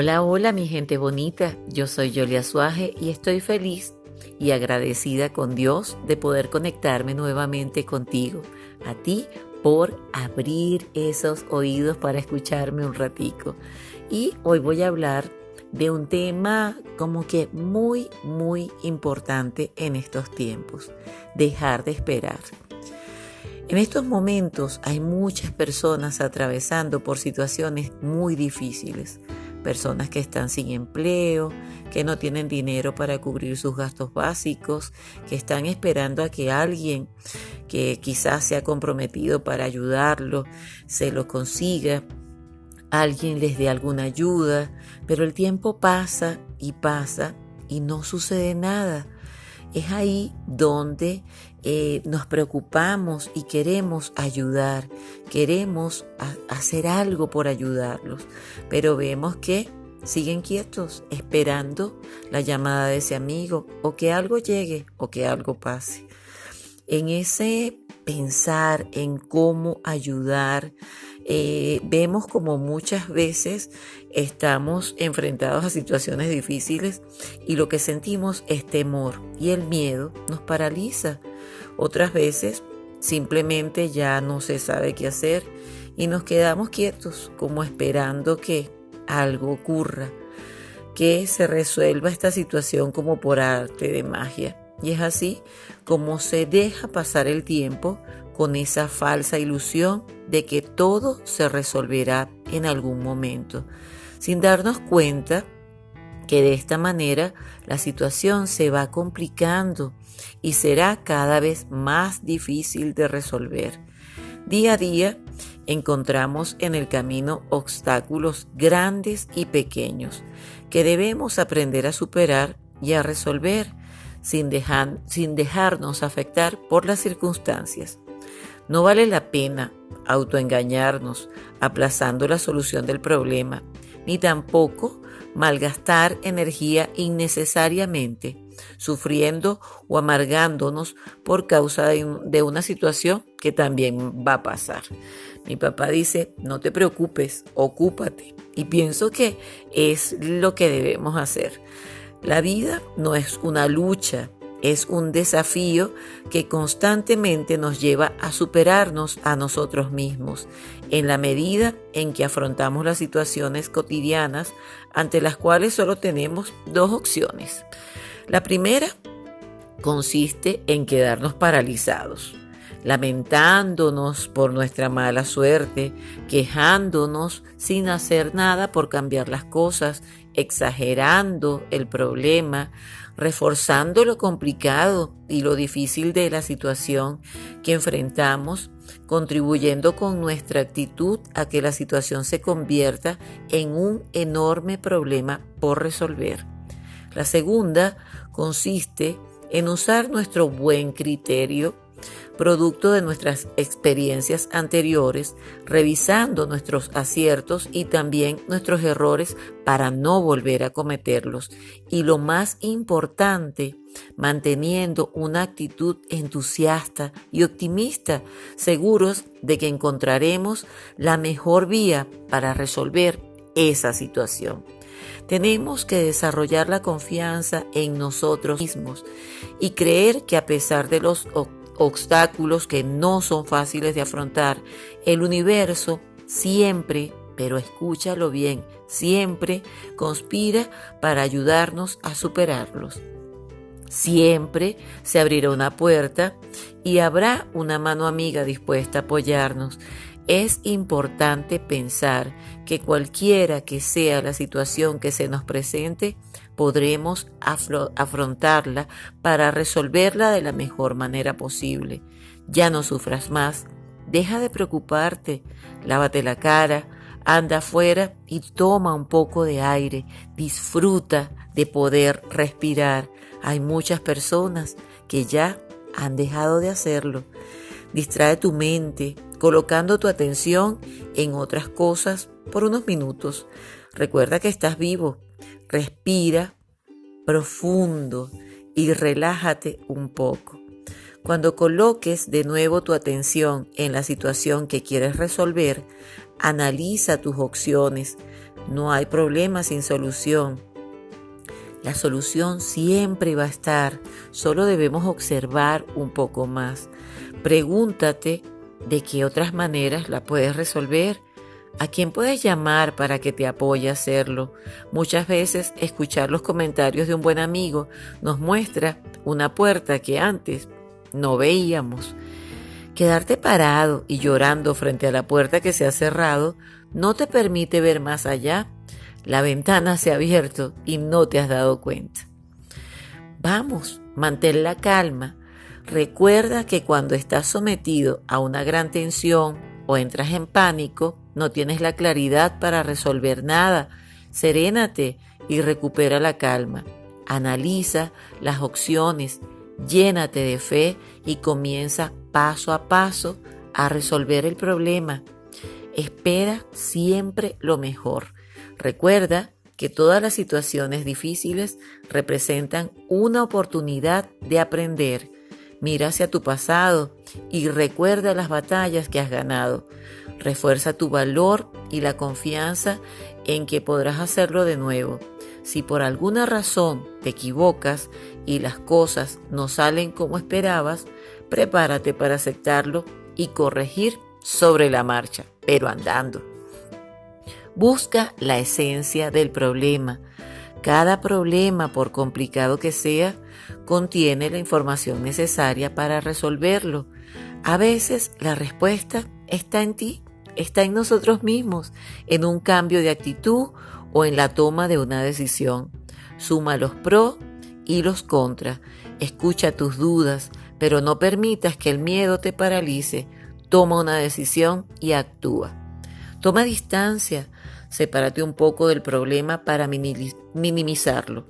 Hola, hola mi gente bonita, yo soy Yolia Suaje y estoy feliz y agradecida con Dios de poder conectarme nuevamente contigo, a ti por abrir esos oídos para escucharme un ratico. Y hoy voy a hablar de un tema como que muy, muy importante en estos tiempos, dejar de esperar. En estos momentos hay muchas personas atravesando por situaciones muy difíciles personas que están sin empleo, que no tienen dinero para cubrir sus gastos básicos, que están esperando a que alguien que quizás se ha comprometido para ayudarlo se lo consiga, alguien les dé alguna ayuda, pero el tiempo pasa y pasa y no sucede nada. Es ahí donde eh, nos preocupamos y queremos ayudar, queremos hacer algo por ayudarlos, pero vemos que siguen quietos esperando la llamada de ese amigo o que algo llegue o que algo pase. En ese pensar en cómo ayudar, eh, vemos como muchas veces estamos enfrentados a situaciones difíciles y lo que sentimos es temor y el miedo nos paraliza. Otras veces simplemente ya no se sabe qué hacer y nos quedamos quietos como esperando que algo ocurra, que se resuelva esta situación como por arte de magia. Y es así como se deja pasar el tiempo con esa falsa ilusión de que todo se resolverá en algún momento, sin darnos cuenta que de esta manera la situación se va complicando y será cada vez más difícil de resolver. Día a día encontramos en el camino obstáculos grandes y pequeños que debemos aprender a superar y a resolver sin, sin dejarnos afectar por las circunstancias. No vale la pena autoengañarnos aplazando la solución del problema, ni tampoco malgastar energía innecesariamente, sufriendo o amargándonos por causa de, una situación que también va a pasar. Mi papá dice, no te preocupes, ocúpate. Y pienso que es lo que debemos hacer. La vida no es una lucha, es un desafío que constantemente nos lleva a superarnos a nosotros mismos en la medida en que afrontamos las situaciones cotidianas ante las cuales solo tenemos dos opciones. La primera consiste en quedarnos paralizados, lamentándonos por nuestra mala suerte, quejándonos sin hacer nada por cambiar las cosas, exagerando el problema, reforzando lo complicado y lo difícil de la situación que enfrentamos, contribuyendo con nuestra actitud a que la situación se convierta en un enorme problema por resolver. La segunda consiste en usar nuestro buen criterio producto de nuestras experiencias anteriores, revisando nuestros aciertos y también nuestros errores para no volver a cometerlos. Y lo más importante, manteniendo una actitud entusiasta y optimista, seguros de que encontraremos la mejor vía para resolver esa situación. Tenemos que desarrollar la confianza en nosotros mismos y creer que a pesar de los obstáculos que no son fáciles de afrontar. El universo siempre, pero escúchalo bien, siempre conspira para ayudarnos a superarlos. Siempre se abrirá una puerta y habrá una mano amiga dispuesta a apoyarnos. Es importante pensar que cualquiera que sea la situación que se nos presente, podremos afrontarla para resolverla de la mejor manera posible. Ya no sufras más, deja de preocuparte, lávate la cara, anda afuera y toma un poco de aire, disfruta de poder respirar. Hay muchas personas que ya han dejado de hacerlo. Distrae tu mente, colocando tu atención en otras cosas por unos minutos. Recuerda que estás vivo Respira profundo y relájate un poco. Cuando coloques de nuevo tu atención en la situación que quieres resolver, analiza tus opciones, No hay problema sin solución. La solución siempre va a estar, solo debemos observar un poco más. Pregúntate de qué otras maneras la puedes resolver. ¿A quién puedes llamar para que te apoye a hacerlo? Muchas veces escuchar los comentarios de un buen amigo nos muestra una puerta que antes no veíamos. Quedarte parado y llorando frente a la puerta que se ha cerrado no te permite ver más allá. La ventana se ha abierto y no te has dado cuenta. Vamos, mantén la calma. Recuerda que cuando estás sometido a una gran tensión o entras en pánico, no tienes la claridad para resolver nada. Serénate y recupera la calma. Analiza las opciones, llénate de fe y comienza paso a paso a resolver el problema. Espera siempre lo mejor. Recuerda que todas las situaciones difíciles representan una oportunidad de aprender. Mira hacia tu pasado y recuerda las batallas que has ganado. Refuerza tu valor y la confianza en que podrás hacerlo de nuevo. Si por alguna razón te equivocas y las cosas no salen como esperabas, prepárate para aceptarlo y corregir sobre la marcha, pero andando. Busca la esencia del problema. Cada problema, por complicado que sea, contiene la información necesaria para resolverlo. A veces la respuesta está en ti, está en nosotros mismos, en un cambio de actitud o en la toma de una decisión. Suma los pros y los contras. Escucha tus dudas, pero no permitas que el miedo te paralice. Toma una decisión y actúa. Toma distancia, sepárate un poco del problema para minimizarlo.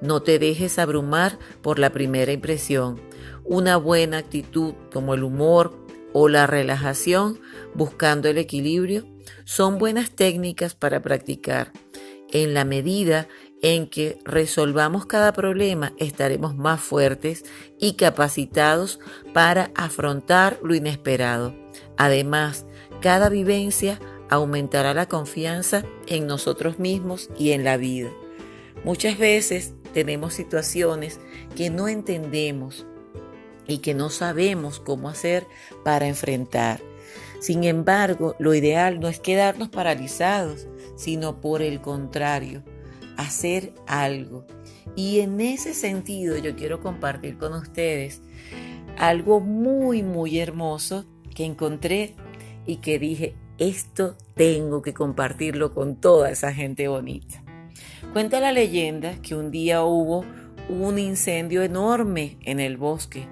No te dejes abrumar por la primera impresión. Una buena actitud como el humor o la relajación buscando el equilibrio son buenas técnicas para practicar. En la medida en que resolvamos cada problema, estaremos más fuertes y capacitados para afrontar lo inesperado. Además, cada vivencia aumentará la confianza en nosotros mismos y en la vida. Muchas veces tenemos situaciones que no entendemos y que no sabemos cómo hacer para enfrentar. Sin embargo, lo ideal no es quedarnos paralizados, sino por el contrario, hacer algo. Y en ese sentido yo quiero compartir con ustedes algo muy, muy hermoso que encontré y que dije, esto tengo que compartirlo con toda esa gente bonita. Cuenta la leyenda que un día hubo un incendio enorme en el bosque.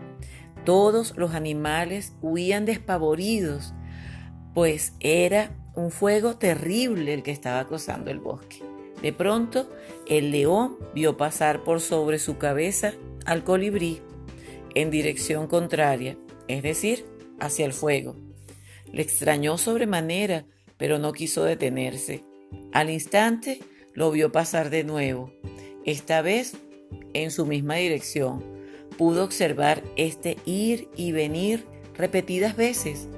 Todos los animales huían despavoridos, pues era un fuego terrible el que estaba acosando el bosque. De pronto, el león vio pasar por sobre su cabeza al colibrí en dirección contraria, es decir, hacia el fuego. Le extrañó sobremanera, pero no quiso detenerse. Al instante lo vio pasar de nuevo, esta vez en su misma dirección. Pudo observar este ir y venir repetidas veces,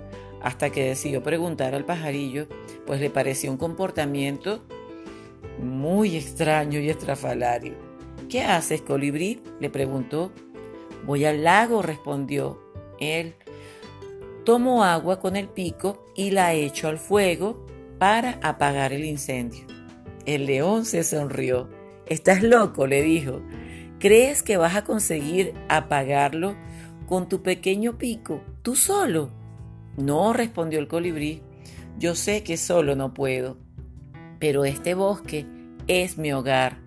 hasta que decidió preguntar al pajarillo, pues le pareció un comportamiento muy extraño y estrafalario. ¿Qué haces, colibrí? le preguntó. Voy al lago, respondió él. Tomo agua con el pico y la echo al fuego para apagar el incendio. El león se sonrió. Estás loco, le dijo. ¿Crees que vas a conseguir apagarlo con tu pequeño pico, tú solo? No, respondió el colibrí. Yo sé que solo no puedo pero este bosque es mi hogar,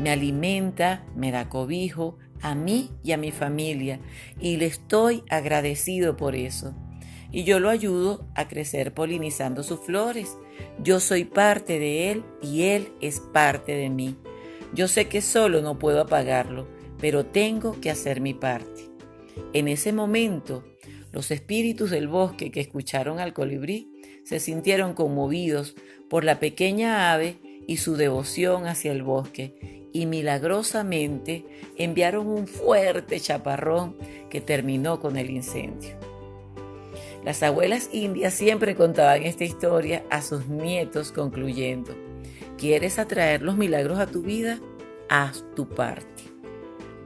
me alimenta, me da cobijo a mí y a mi familia y le estoy agradecido por eso. Y yo lo ayudo a crecer polinizando sus flores. Yo soy parte de él y él es parte de mí. Yo sé que solo no puedo apagarlo, pero tengo que hacer mi parte. En ese momento, los espíritus del bosque que escucharon al colibrí se sintieron conmovidos por la pequeña ave y su devoción hacia el bosque, y milagrosamente enviaron un fuerte chaparrón que terminó con el incendio. Las abuelas indias siempre contaban esta historia a sus nietos concluyendo, ¿Quieres atraer los milagros a tu vida? Haz tu parte.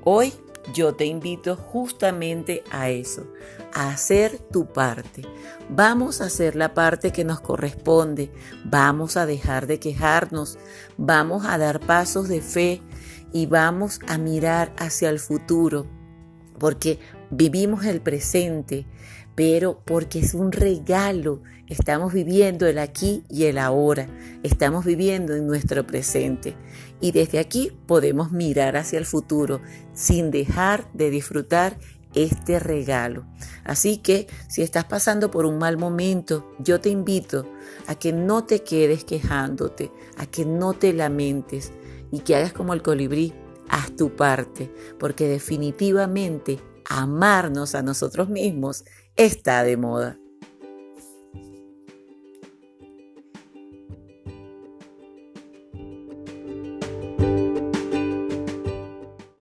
Hoy yo te invito justamente a eso, a hacer tu parte. Vamos a hacer la parte que nos corresponde, vamos a dejar de quejarnos, vamos a dar pasos de fe y vamos a mirar hacia el futuro, porque vivimos el presente, pero porque es un regalo. Estamos viviendo el aquí y el ahora. Estamos viviendo en nuestro presente. Y desde aquí podemos mirar hacia el futuro sin dejar de disfrutar este regalo. Así que si estás pasando por un mal momento, yo te invito a que no te quedes quejándote, a que no te lamentes y que hagas como el colibrí, haz tu parte, porque definitivamente amarnos a nosotros mismos está de moda.